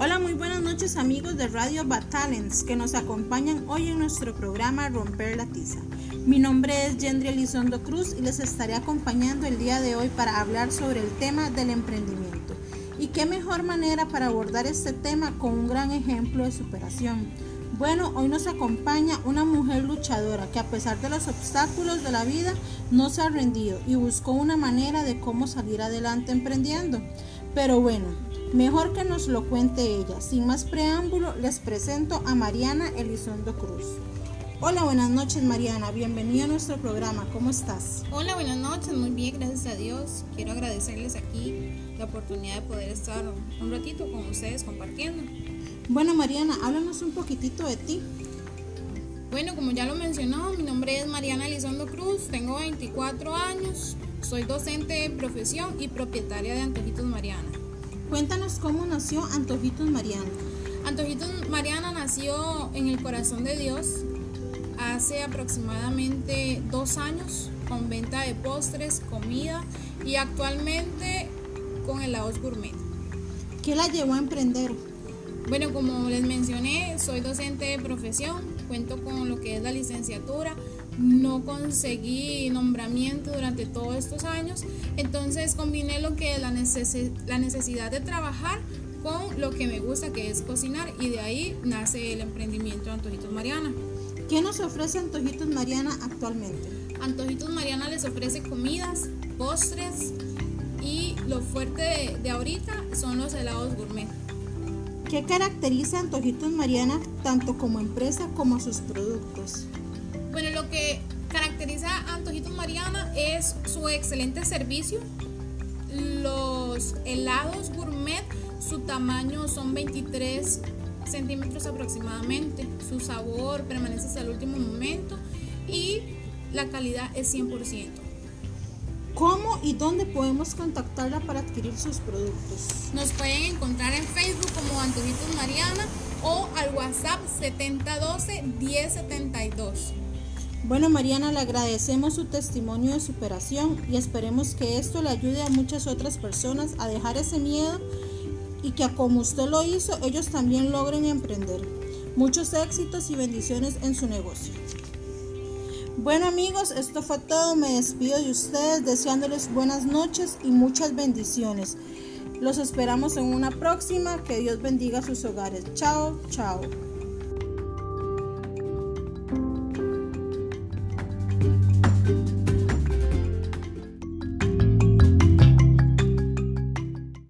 Hola, muy buenas noches amigos de Radio Batalens que nos acompañan hoy en nuestro programa Romper la Tiza. Mi nombre es Yendri Elizondo Cruz y les estaré acompañando el día de hoy para hablar sobre el tema del emprendimiento. Y qué mejor manera para abordar este tema con un gran ejemplo de superación. Bueno, hoy nos acompaña una mujer luchadora que a pesar de los obstáculos de la vida no se ha rendido y buscó una manera de cómo salir adelante emprendiendo. Pero bueno, mejor que nos lo cuente ella. Sin más preámbulo, les presento a Mariana Elizondo Cruz. Hola, buenas noches Mariana, bienvenida a nuestro programa, ¿cómo estás? Hola, buenas noches, muy bien, gracias a Dios. Quiero agradecerles aquí la oportunidad de poder estar un ratito con ustedes compartiendo. Bueno Mariana, háblanos un poquitito de ti. Bueno, como ya lo mencionó, mi nombre es Mariana Elizondo Cruz, tengo 24 años, soy docente de profesión y propietaria de Antojitos Mariana. Cuéntanos cómo nació Antojitos Mariana. Antojitos Mariana nació en el corazón de Dios hace aproximadamente dos años con venta de postres, comida y actualmente con helados gourmet. ¿Qué la llevó a emprender? Bueno, como les mencioné, soy docente de profesión, cuento con lo que es la licenciatura, no conseguí nombramiento durante todos estos años, entonces combiné lo que es la, la necesidad de trabajar con lo que me gusta, que es cocinar, y de ahí nace el emprendimiento de Antojitos Mariana. ¿Qué nos ofrece Antojitos Mariana actualmente? Antojitos Mariana les ofrece comidas, postres y lo fuerte de, de ahorita son los helados gourmet. ¿Qué caracteriza Antojitos Mariana tanto como empresa como a sus productos? Bueno, lo que caracteriza a Antojitos Mariana es su excelente servicio. Los helados gourmet, su tamaño son 23 centímetros aproximadamente. Su sabor permanece hasta el último momento y la calidad es 100%. ¿Cómo y dónde podemos contactarla para adquirir sus productos? Nos pueden encontrar en Facebook como Antojitos Mariana o al WhatsApp 7012-1072. Bueno, Mariana, le agradecemos su testimonio de superación y esperemos que esto le ayude a muchas otras personas a dejar ese miedo y que como usted lo hizo, ellos también logren emprender. Muchos éxitos y bendiciones en su negocio. Bueno amigos, esto fue todo. Me despido de ustedes deseándoles buenas noches y muchas bendiciones. Los esperamos en una próxima. Que Dios bendiga sus hogares. Chao, chao.